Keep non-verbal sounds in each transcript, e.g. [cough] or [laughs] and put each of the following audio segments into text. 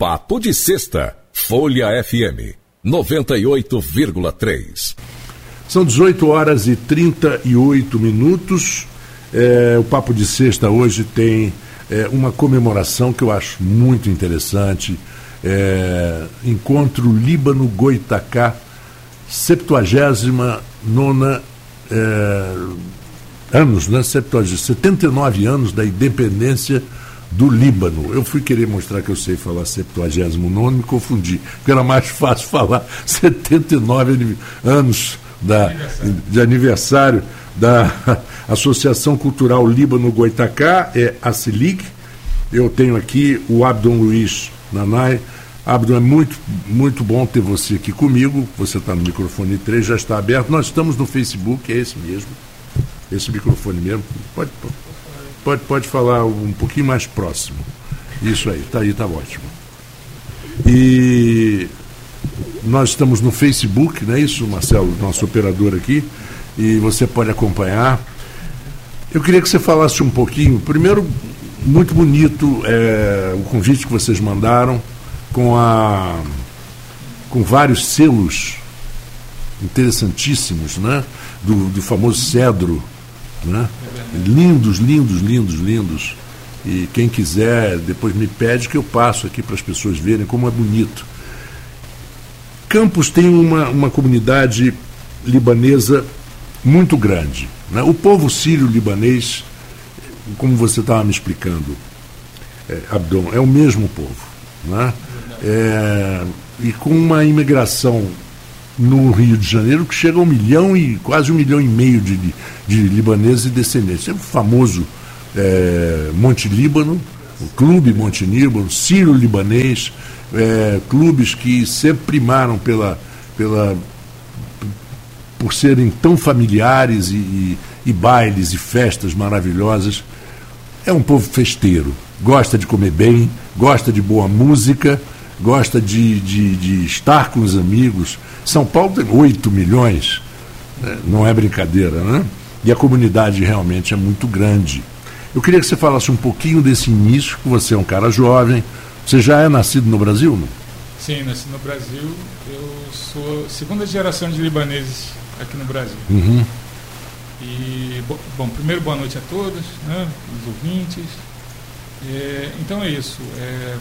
Papo de Sexta, Folha FM 98,3. São 18 horas e 38 minutos. É, o Papo de Sexta hoje tem é, uma comemoração que eu acho muito interessante. É, Encontro Líbano-Goitacá, 79 é, anos, né? 79 anos da independência do Líbano. Eu fui querer mostrar que eu sei falar 79, me confundi, porque era mais [laughs] fácil falar 79 anos da, aniversário. de aniversário da [laughs] Associação Cultural Líbano Goitacá, é a CILIG. Eu tenho aqui o Abdon Luiz Nanai. Abdon, é muito, muito bom ter você aqui comigo. Você está no microfone 3, já está aberto. Nós estamos no Facebook, é esse mesmo. Esse microfone mesmo. Pode, pode, pode falar um pouquinho mais próximo. Isso aí, está aí, está ótimo. E nós estamos no Facebook, não é isso, Marcelo, nosso operador aqui, e você pode acompanhar. Eu queria que você falasse um pouquinho. Primeiro, muito bonito é, o convite que vocês mandaram, com, a, com vários selos interessantíssimos, né? Do, do famoso cedro. Né? Lindos, lindos, lindos, lindos. E quem quiser, depois me pede que eu passo aqui para as pessoas verem como é bonito. Campos tem uma, uma comunidade libanesa muito grande. Né? O povo sírio-libanês, como você estava me explicando, é, Abdon, é o mesmo povo. Né? É, e com uma imigração no Rio de Janeiro que chega a um milhão e quase um milhão e meio de, de libaneses e descendentes. É o famoso é, Monte Líbano, o Clube Monte Líbano, Sírio-Libanês, é, clubes que sempre primaram pela, pela, por serem tão familiares e, e, e bailes e festas maravilhosas. É um povo festeiro, gosta de comer bem, gosta de boa música, gosta de, de, de estar com os amigos. São Paulo tem 8 milhões, né? não é brincadeira, né? E a comunidade realmente é muito grande. Eu queria que você falasse um pouquinho desse início, que você é um cara jovem. Você já é nascido no Brasil, não? Sim, nasci no Brasil. Eu sou segunda geração de libaneses aqui no Brasil. Uhum. E, bom, primeiro boa noite a todos, né, os ouvintes. É, então é isso. É,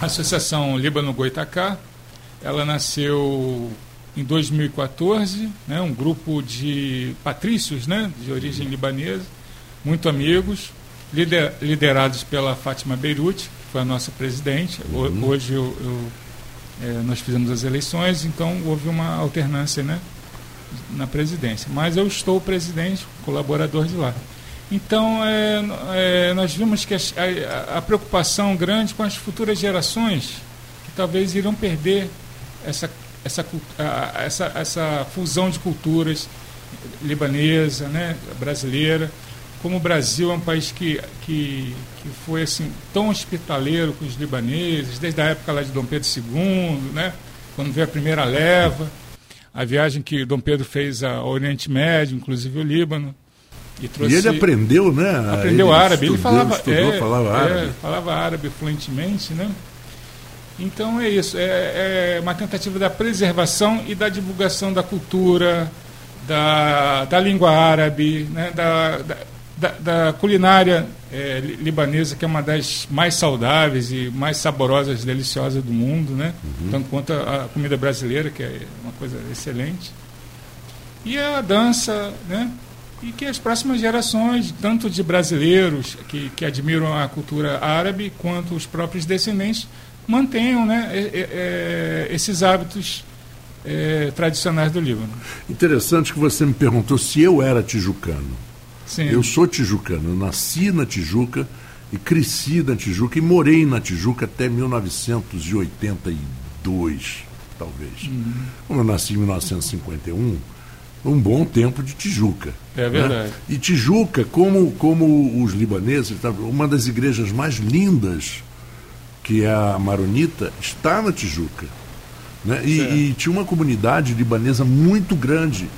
a Associação Líbano-Goitacá, ela nasceu em 2014, né, um grupo de patrícios né, de origem libanesa, muito amigos, lider, liderados pela Fátima Beirute, que foi a nossa presidente. Uhum. Hoje eu, eu, é, nós fizemos as eleições, então houve uma alternância né, na presidência. Mas eu estou presidente, colaborador de lá. Então, é, é, nós vimos que a, a, a, preocupação grande com as futuras gerações, que talvez irão perder essa, essa, essa, essa fusão de culturas libanesa, né, brasileira. Como o Brasil é um país que, que, que foi assim, tão hospitaleiro com os libaneses, desde a época lá de Dom Pedro II, né, quando veio a primeira leva a viagem que Dom Pedro fez ao Oriente Médio, inclusive o Líbano. E, trouxe, e ele aprendeu, né? Aprendeu ele árabe. Estudou, ele falava, estudou, é, falava árabe. É, falava árabe fluentemente, né? Então é isso. É, é, uma tentativa da preservação e da divulgação da cultura, da, da língua árabe, né? da, da da, da culinária é, libanesa, que é uma das mais saudáveis e mais saborosas, deliciosas do mundo, né? Uhum. Tanto quanto a, a, comida brasileira, que é uma coisa excelente. E a dança, né? E que as próximas gerações, tanto de brasileiros que, que admiram a cultura árabe, quanto os próprios descendentes, mantenham né, é, é, esses hábitos é, tradicionais do Líbano. Interessante que você me perguntou se eu era tijucano. Sim. Eu sou tijucano, eu nasci na Tijuca e cresci na Tijuca e morei na Tijuca até 1982, talvez. Uhum. Como eu nasci em 1951, um bom tempo de Tijuca. É né? verdade. Né? E Tijuca, como, como os libaneses, uma das igrejas mais lindas, que é a Maronita, está na Tijuca. Né? E, e tinha uma comunidade libanesa muito grande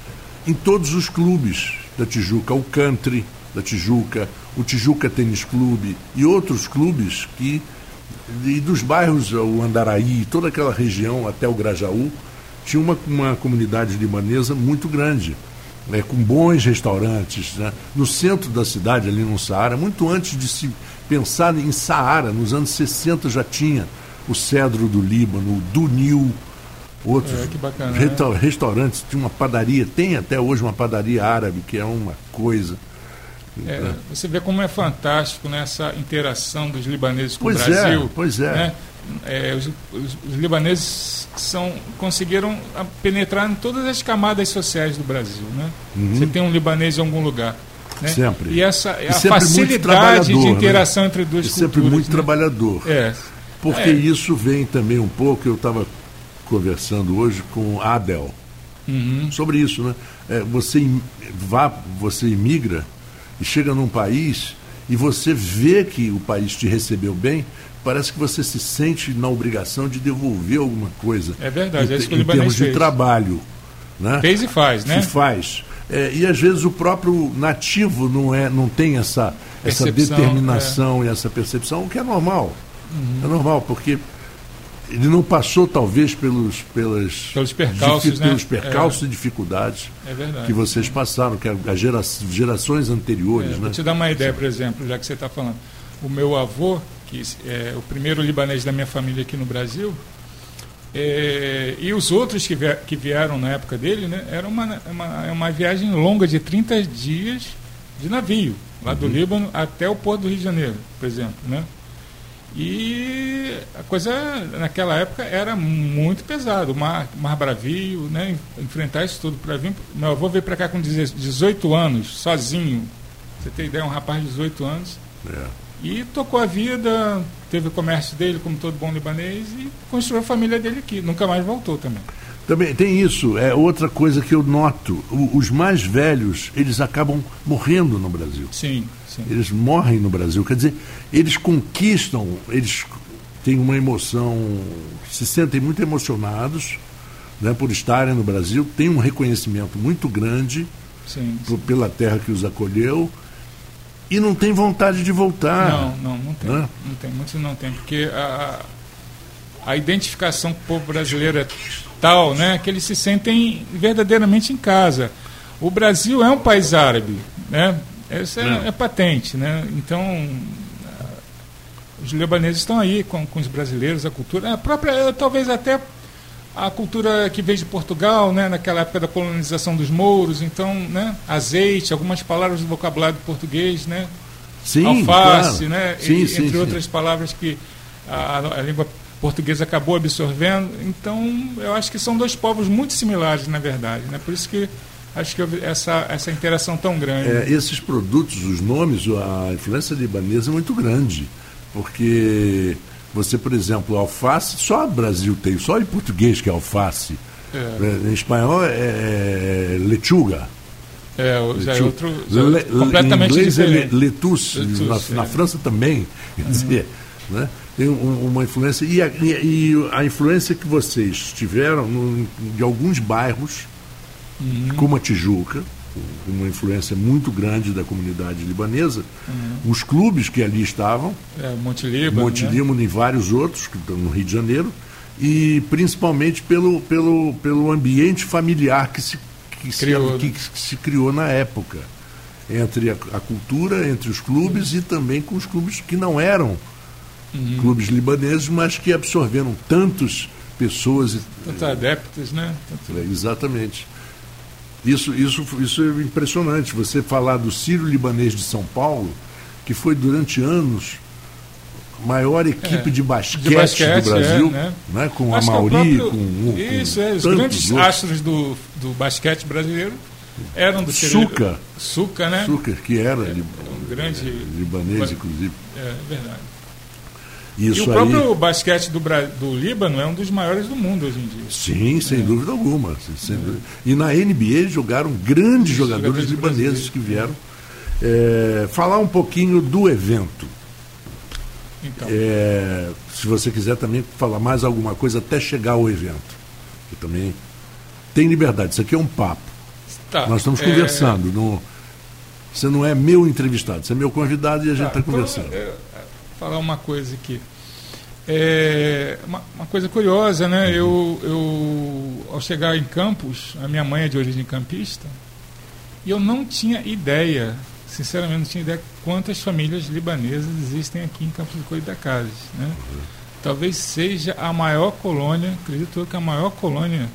em todos os clubes da Tijuca, o Country da Tijuca, o Tijuca Tênis Clube e outros clubes que E dos bairros, o Andaraí, toda aquela região até o Grajaú, tinha uma, uma comunidade libanesa muito grande, né, com bons restaurantes. Né? No centro da cidade, ali no Saara, muito antes de se pensar em Saara, nos anos 60 já tinha o Cedro do Líbano, o Dunil, outros É, bacana, resta- restaurantes, tinha uma padaria, tem até hoje uma padaria árabe, que é uma coisa. É, você vê como é fantástico né, essa interação dos libaneses com Pois o Brasil. é, pois é. né? É, os, os- os libaneses são, conseguiram a- penetrar em todas as camadas sociais do Brasil. Né? Você tem um libanês em algum lugar. Né? Uhum. Sempre. E essa E a sempre facilidade de né? interação entre duas E culturas. sempre muito né? trabalhador. É. Porque É. isso vem também um pouco, eu estava conversando hoje com Adel Uhum. sobre isso, né? É, você vá, você imigra e chega num país e você vê que o país te recebeu bem, parece que você se sente na obrigação de devolver alguma coisa. É verdade, em, é isso que o em termos de fez. trabalho, né? Fez e faz, né? Se faz. É, e às vezes o próprio nativo não, é, não tem essa, essa determinação e essa percepção, o que é normal. Uhum. É normal, porque ele não passou talvez pelos, pelas, Pelos percalços, né? pelos percalços e dificuldades É que vocês passaram, que as gera, gerações anteriores. É, né? Vou te dar uma ideia, por exemplo, já que você está falando. O meu avô, que é o primeiro libanês da minha família aqui no Brasil, é, e os outros que, vie- que vieram na época dele, né, era uma, uma, uma viagem longa de 30 dias de navio, lá Uhum. do Líbano até o Porto do Rio de Janeiro, por exemplo. Né? E a coisa naquela época era muito pesado, o mar, mar bravio, né? enfrentar isso tudo para vir. Meu avô veio para cá com 18 anos, sozinho. Você tem ideia, um rapaz de 18 anos. É. E tocou a vida, teve o comércio dele, como todo bom libanês, e construiu a família dele aqui. Nunca mais voltou também. Também tem isso, é outra coisa que eu noto. O- os mais velhos, eles acabam morrendo no Brasil. Sim, sim. Eles morrem no Brasil. Quer dizer, eles conquistam, eles têm uma emoção, se sentem muito emocionados né, por estarem no Brasil, têm um reconhecimento muito grande sim, por- pela terra que os acolheu e não tem vontade de voltar. Não, não, não tem. Né? Não tem, muitos não tem, porque a, a identificação com o povo brasileiro é tal, né, que eles se sentem verdadeiramente em casa. O Brasil é um país árabe, né? Isso é, É. é patente, né? Então os libaneses estão aí com, com os brasileiros, a cultura, a própria, talvez até a cultura que veio de Portugal, né, naquela época da colonização dos mouros, então, né, azeite, algumas palavras do vocabulário português, né, Sim, alface, claro. né? Sim, e- sim, entre outras palavras que a, a língua portuguesa acabou absorvendo. Então, eu acho que são dois povos muito similares, na verdade. Né? Por isso que acho que houve essa, essa interação tão grande. É, esses produtos, os nomes, a influência libanesa é muito grande. Porque você, por exemplo, alface, só o Brasil tem, só em português que é alface. É. É, Em espanhol é lechuga. É, já é outro é Le- completamente em inglês diferente. é le- letus, Letus, na, é. na França também. [laughs] Quer dizer, né? tem um- uma influência. E a, e a influência que vocês tiveram no- de alguns bairros, Uhum. como a Tijuca, uma influência muito grande da comunidade libanesa, Uhum. os clubes que ali estavam, É, Monte Líbano. Monte né? Líbano e vários outros que estão no Rio de Janeiro, e principalmente pelo, pelo, pelo ambiente familiar que se, que, Criou, se, né? que se criou na época. Entre a, a cultura, entre os clubes e também com os clubes que não eram Uhum. clubes libaneses, mas que absorveram tantas pessoas. Tantos adeptos, né? Tanto- é, Exatamente. Isso, isso, isso é impressionante. Você falar do Sírio Libanês de São Paulo, que foi durante anos a maior equipe É, de, basquete de basquete, do Brasil, é, né? né? com a Acho que é Mauri, com, o- com Isso, é, os grandes outros. astros do, do basquete brasileiro eram do Suca. Suca, né? Suca, que era li- um grande- libanês, inclusive. É verdade. Isso e o aí. próprio basquete do, do Líbano é um dos maiores do mundo hoje em dia. Sim, É. sem dúvida alguma. sem dúvida. E na NBA jogaram grandes jogadores jogadores libaneses que vieram. É, falar um pouquinho do evento. Então, É, se você quiser também falar mais alguma coisa até chegar ao evento. Que também tem liberdade. Isso aqui é um papo. tá, Nós estamos é, conversando. não- você não é meu entrevistado, você é meu convidado e a gente está tá, conversando. então, é, é, falar uma coisa aqui. É uma, uma coisa curiosa, né? Uhum. Eu, eu, ao chegar em Campos, a minha mãe é de origem campista, e eu não tinha ideia, sinceramente, não tinha ideia quantas famílias libanesas existem aqui em Campos do Goitacazes, né? Uhum. Talvez seja a maior colônia, acredito que a maior colônia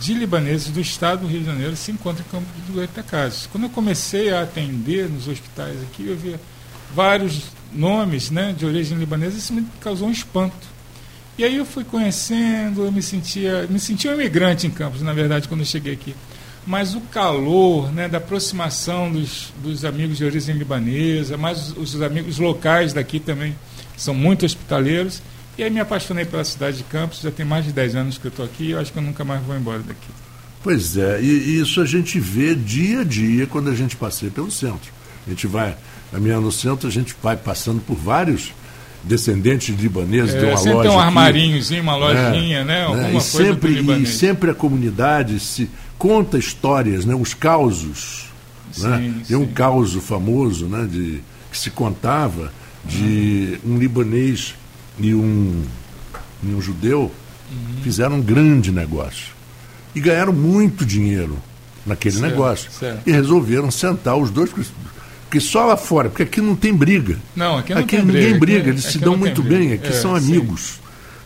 de libaneses do estado do Rio de Janeiro se encontra em Campos do Goitacazes. Quando eu comecei a atender nos hospitais aqui, eu via vários nomes né, de origem libanesa, isso me causou um espanto. E aí eu fui conhecendo, eu me sentia, me sentia um imigrante em Campos, na verdade, quando eu cheguei aqui. Mas o calor né, da aproximação dos, dos amigos de origem libanesa, mais os, os amigos locais daqui também, são muito hospitaleiros. E aí me apaixonei pela cidade de Campos, já tem mais de 10 anos que eu estou aqui e eu acho que eu nunca mais vou embora daqui. Pois é, e isso a gente vê dia a dia quando a gente passeia pelo centro. A gente vai caminhando no centro, a gente vai passando por vários descendentes libaneses, é, de uma sempre loja. Tem um armarinhozinho, uma lojinha, é, né? Alguma né? coisa e sempre, e sempre a comunidade se conta histórias, né? os causos. Sim, né? Tem um causo famoso né? de, que se contava de um libanês e um, e um judeu uhum. fizeram um grande negócio. E ganharam muito dinheiro naquele certo, negócio. Certo. E resolveram sentar os dois porque só lá fora, porque aqui não tem briga. Não, aqui não aqui tem ninguém briga, briga, eles se dão muito bem, aqui é, são amigos.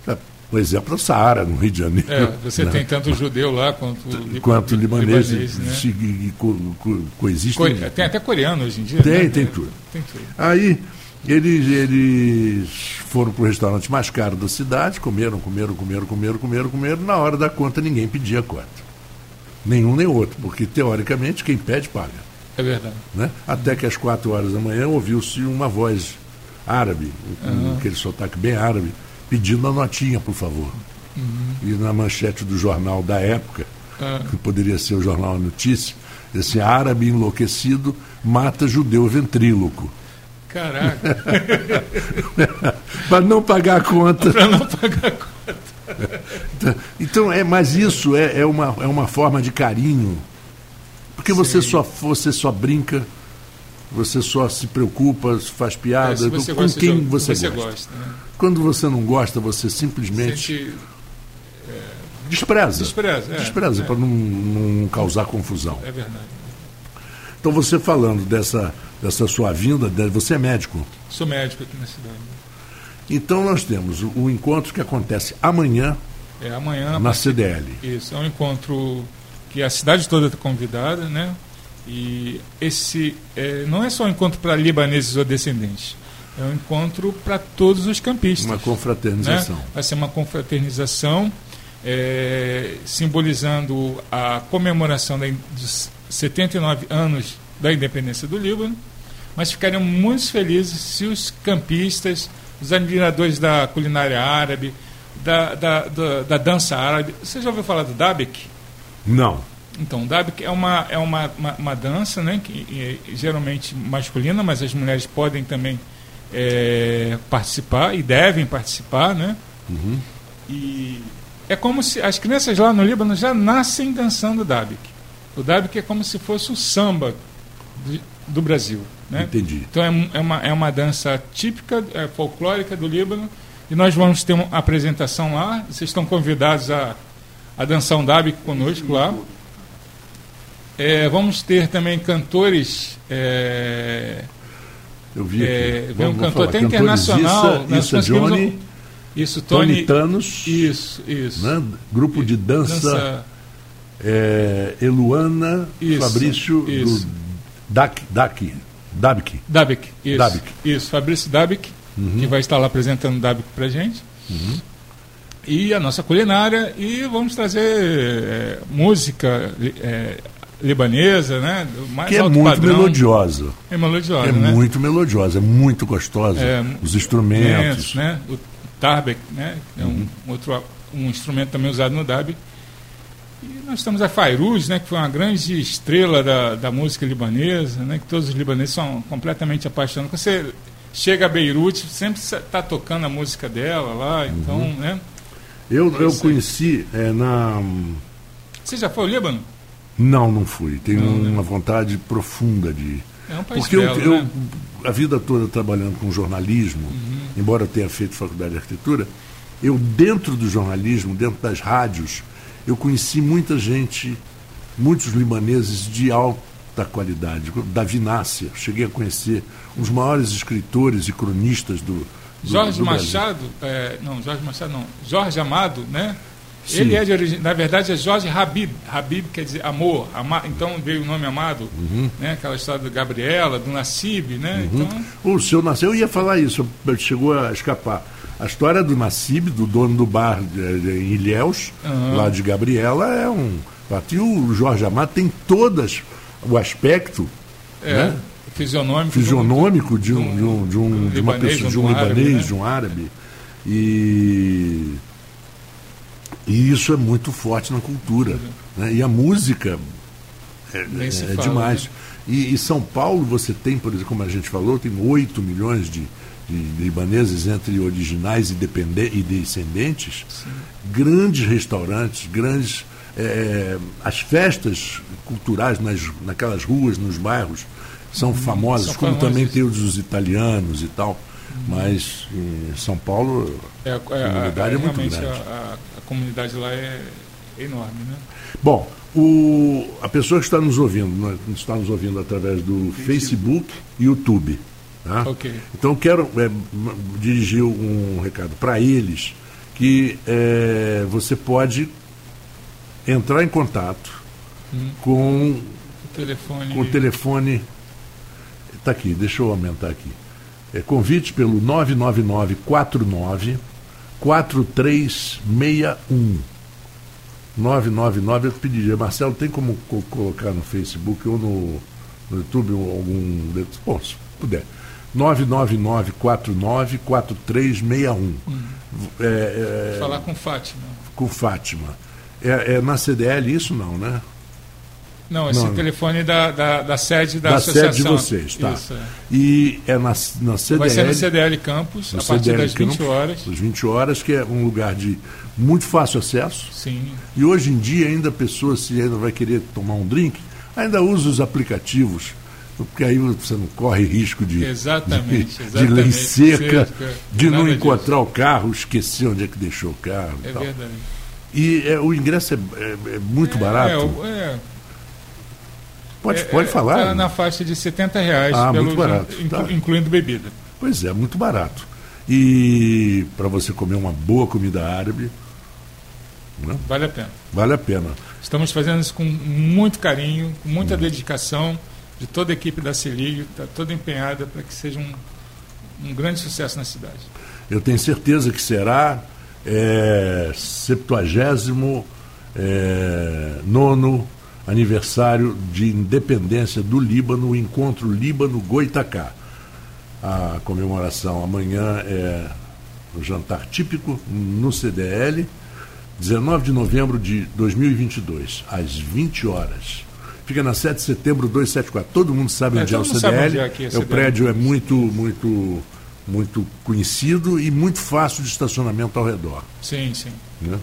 É, por exemplo, o Saara, no Rio de Janeiro. É, você né? tem tanto judeu lá quanto, quanto libanês, libanês né? se, e, co, co, coexistem. Co, tem até coreano hoje em dia. Tem, né? tem, tudo. tem tudo. Aí eles, eles foram para o restaurante mais caro da cidade, comeram, comeram, comeram, comeram, comeram, comeram. Na hora da conta, ninguém pedia a conta. Nenhum nem outro, porque teoricamente quem pede paga. É verdade. Né? Até que às quatro horas da manhã ouviu-se uma voz árabe, uhum. aquele sotaque bem árabe, pedindo a notinha, por favor. Uhum. E na manchete do jornal da época, uhum. que poderia ser o jornal A Notícia, esse árabe enlouquecido mata judeu ventríloco. Caraca! [laughs] Para não pagar a conta. Para não pagar a conta. então, é, mas isso é, é, uma, é uma forma de carinho porque você só, você só brinca, você só se preocupa, faz piada é, com quem de, você, você gosta. gosta né? Quando você não gosta, você simplesmente Sente, é, despreza. Despreza, é, despreza é. para não, não, causar confusão. É verdade. Então você falando dessa, dessa sua vinda, você é médico? Sou médico aqui na cidade. Então nós temos o, o encontro que acontece amanhã, é, amanhã na CDL. Isso, é um encontro que a cidade toda está convidada, né? E esse é, não é só um encontro para libaneses ou descendentes, é um encontro para todos os campistas. Uma confraternização. Né? Vai ser uma confraternização é, simbolizando a comemoração da, dos 79 anos da independência do Líbano, mas ficariam muito felizes se os campistas, os admiradores da culinária árabe, da, da, da, da dança árabe. Você já ouviu falar do Dabek? Não. Então, o Dabik é uma, é uma, uma, uma dança, né, que é geralmente masculina, mas as mulheres podem também é, participar e devem participar, né? Uhum. E é como se as crianças lá no Líbano já nascem dançando Dabik. O Dabik é como se fosse o samba do, do Brasil, né? Entendi. Então é, é, uma, é uma dança típica, é, folclórica do Líbano e nós vamos ter uma apresentação lá. Vocês estão convidados a a dançar um Dabi conosco lá. É, vamos ter também cantores. É, Eu vi é, vem um cantor até internacional. Isso, isso Johnny. isso, Tony, Tony Thanos. Isso, isso. Né? Grupo de dança. dança é, Eluana isso, Fabrício isso. do Dak, Dak, Dabik. Dabik, isso. Dabik. Isso, Fabrício Dabik, uhum. que vai estar lá apresentando Dabik pra gente. Uhum e a nossa culinária e vamos trazer é, música é, libanesa, né? Mais que é muito padrão. melodiosa. É melodiosa, é né? muito melodiosa, é muito gostosa. É, Os instrumentos, né? O tarbek, né? É um uhum. outro um instrumento também usado no dab. E nós temos a Fairuz, né? Que foi uma grande estrela da, da música libanesa, né? Que todos os libaneses são completamente apaixonados. Quando você chega a Beirute, sempre está tocando a música dela lá, então, uhum. né? Eu, eu conheci é, na. Você já foi ao Líbano? Não, não fui. Tenho não, né? uma vontade profunda de, É um país Porque belo, eu, eu né? a vida toda trabalhando com jornalismo, Uhum. embora eu tenha feito faculdade de arquitetura, eu dentro do jornalismo, dentro das rádios, eu conheci muita gente, muitos libaneses de alta qualidade, da Vinácia. Cheguei a conhecer os maiores escritores e cronistas do Jorge do. Machado, é, não, Jorge Machado não, Jorge Amado, né? Sim. Ele é de origem, na verdade é Jorge Habib. Habib quer dizer amor, ama, então veio o nome Amado, Uhum. né? Aquela história do Gabriela, do Nassib, né? Então, O seu Nassib, eu ia falar isso, chegou a escapar. A história do Nassib, do dono do bar em Ilhéus, Aham. lá de Gabriela, é um. E o Jorge Amado tem todas o aspecto é, né? Fisionômico. fisionômico de, um, de, um, de, um, de uma libanês, pessoa, de um árabe, libanês, né? de um árabe. E, e isso é muito forte na cultura. Né? E a música é, se é fala, demais. né? E, e São Paulo você tem, por exemplo, como a gente falou, tem 8 milhões de, de libaneses entre originais e, depende- e descendentes, grandes restaurantes, grandes. é, as festas culturais nas, naquelas ruas, nos bairros, são famosas, Uhum. são como famosas. também tem os dos italianos e tal. Mas em São Paulo É, é, a comunidade é, muito realmente grande. A, a- comunidade lá é enorme, né? Bom, o, a pessoa que está nos ouvindo, né, está nos ouvindo através do Facebook e YouTube. Tá? Ok. Então quero é, dirigir um recado para eles que é, você pode entrar em contato Hum. com, O telefone. com o telefone. Está aqui, deixa eu aumentar aqui. É convite pelo 99949 4361. 999 eu pediria, Marcelo, tem como co- colocar no Facebook ou no, no YouTube algum. Bom, se puder. 99949 4361. É, é, Falar com Fátima. com Fátima. É, é na CDL isso não, né? Não, esse Não. telefone da, da, da sede da, Da associação. sede de vocês, tá. Isso, é. E é na, na CDL. Vai ser no CDL Campus, no a partir CDL das 20 Campos, horas. Às 20 horas, que é um lugar de muito fácil acesso. Sim. E hoje em dia, ainda a pessoa, se ainda vai querer tomar um drink, ainda usa os aplicativos, porque aí você não corre risco de, Exatamente, de, de lei seca, Seca, de não encontrar o carro, esquecer onde é que deixou o carro e É tal. verdade. E é, o ingresso é, é- é muito barato. É, é, pode é, pode é, falar. tá na faixa de 70 reais, Ah, pelo muito barato, inclu- tá. incluindo bebida. Pois é, muito barato. E para você comer uma boa comida árabe, né, Vale a pena. vale a pena. Estamos fazendo isso com muito carinho, com Hum. muita dedicação de toda a equipe da Celigo, está toda empenhada para que seja um, um grande sucesso na cidade. Eu tenho certeza que será é, 70 é, nono aniversário de independência do Líbano, o encontro Líbano-Goitacá. A comemoração amanhã é o jantar típico no CDL, 19 de novembro de 2022, às 20 horas. Fica na 7 de setembro 274. Todo mundo sabe É, onde é, o CDL. onde é é o CDL. prédio é muito, muito, muito conhecido e muito fácil de estacionamento ao redor. Sim, sim. né?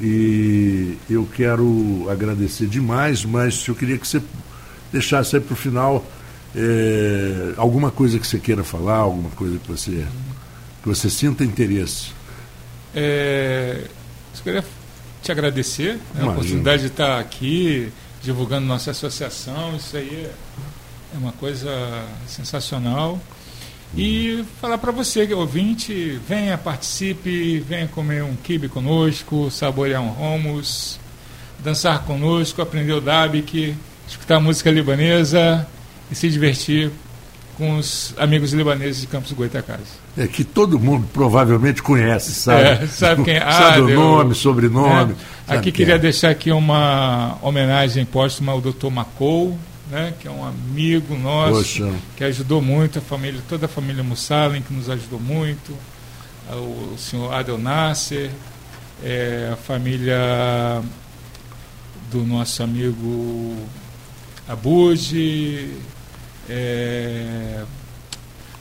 E eu quero agradecer demais, mas eu queria que você deixasse aí para o final eh, alguma coisa que você queira falar, alguma coisa que você, que você sinta interesse. É, eu queria te agradecer né, a oportunidade de estar aqui divulgando nossa associação. Isso aí é, é uma coisa sensacional. E falar para você, que é ouvinte, venha, participe, venha comer um kibe conosco, saborear um hummus, dançar conosco, aprender o dabique, escutar música libanesa e se divertir com os amigos libaneses de Campos Goitacazes. É que todo mundo provavelmente conhece, sabe? É, [laughs] sabe quem é? sabe o nome, sobrenome. sabe Aqui queria é. deixar aqui uma homenagem póstuma ao Dr. Macou, né, que é um amigo nosso, Poxa. que ajudou muito a família, toda a família Mussalem, que nos ajudou muito, o senhor Adel Nasser, é, a família do nosso amigo Abuji, é,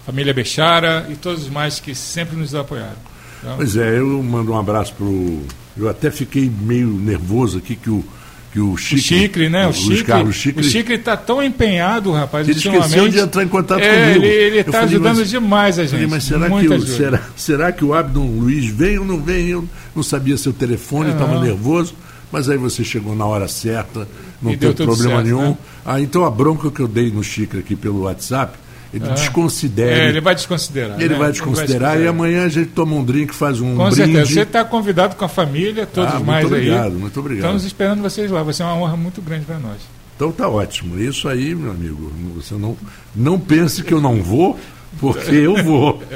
família Bechara e todos os mais que sempre nos apoiaram. Tá? Pois é, eu mando um abraço pro. Eu até fiquei meio nervoso aqui que o, que o Chicre, o Chicre né? O, o Chicre, Carlos Chicre, o Chicre está tão empenhado, rapaz, ele esqueceu de entrar em contato é, comigo. Ele está ajudando mas, demais a gente. Falei, mas será que, o, será, será que o Abdon Luiz vem ou não vem? Eu não sabia seu telefone, estava nervoso. Mas aí você chegou na hora certa, não E teve problema certo, nenhum. né? Ah, então a bronca que eu dei no Chicre aqui pelo WhatsApp, ele Ah. desconsidera. É, ele vai desconsiderar. Ele né? vai desconsiderar e amanhã a gente toma um drink, faz um Com brinde. certeza. Você está convidado com a família, todos Ah, muito mais obrigado, aí. muito obrigado. Estamos esperando vocês lá. Vai ser uma honra muito grande para nós. Então tá ótimo. Isso aí, meu amigo, você não, não pense que eu não vou, porque eu vou. [laughs] [laughs]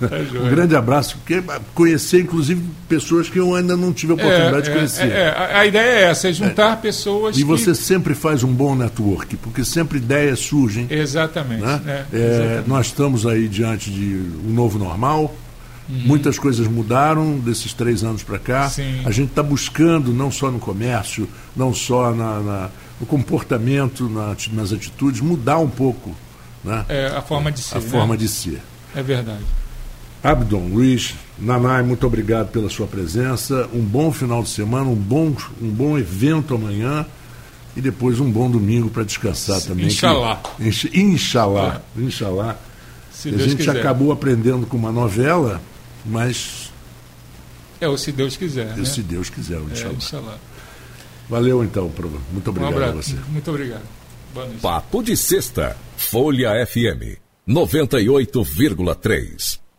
Tá Um grande abraço, porque conhecer, inclusive, pessoas que eu ainda não tive a oportunidade de É, é, conhecer. é, a- a ideia é essa, é juntar pessoas E que... você sempre faz um bom network, porque sempre ideias surgem. Exatamente. né? é, É, exatamente. nós estamos aí diante de um novo normal. Muitas coisas mudaram desses três anos para cá. Sim. A gente está buscando, não só no comércio, não só na, na- no comportamento, na nas atitudes, mudar um pouco né? É, a forma de ser. a né? forma de ser. É verdade. Abdon, Luiz, Nanai, muito obrigado pela sua presença. Um bom final de semana, um bom, um bom evento amanhã e depois um bom domingo para descansar também. que- Inshallah. Insh- Inshallah. Inshallah. Se a Deus gente quiser. acabou aprendendo com uma novela, mas É, ou se Deus quiser. né? se Deus quiser, o É. Valeu então. Muito Um obrigado abraço. a você. Muito obrigado. Papo de Sexta, Folha FM 98,3.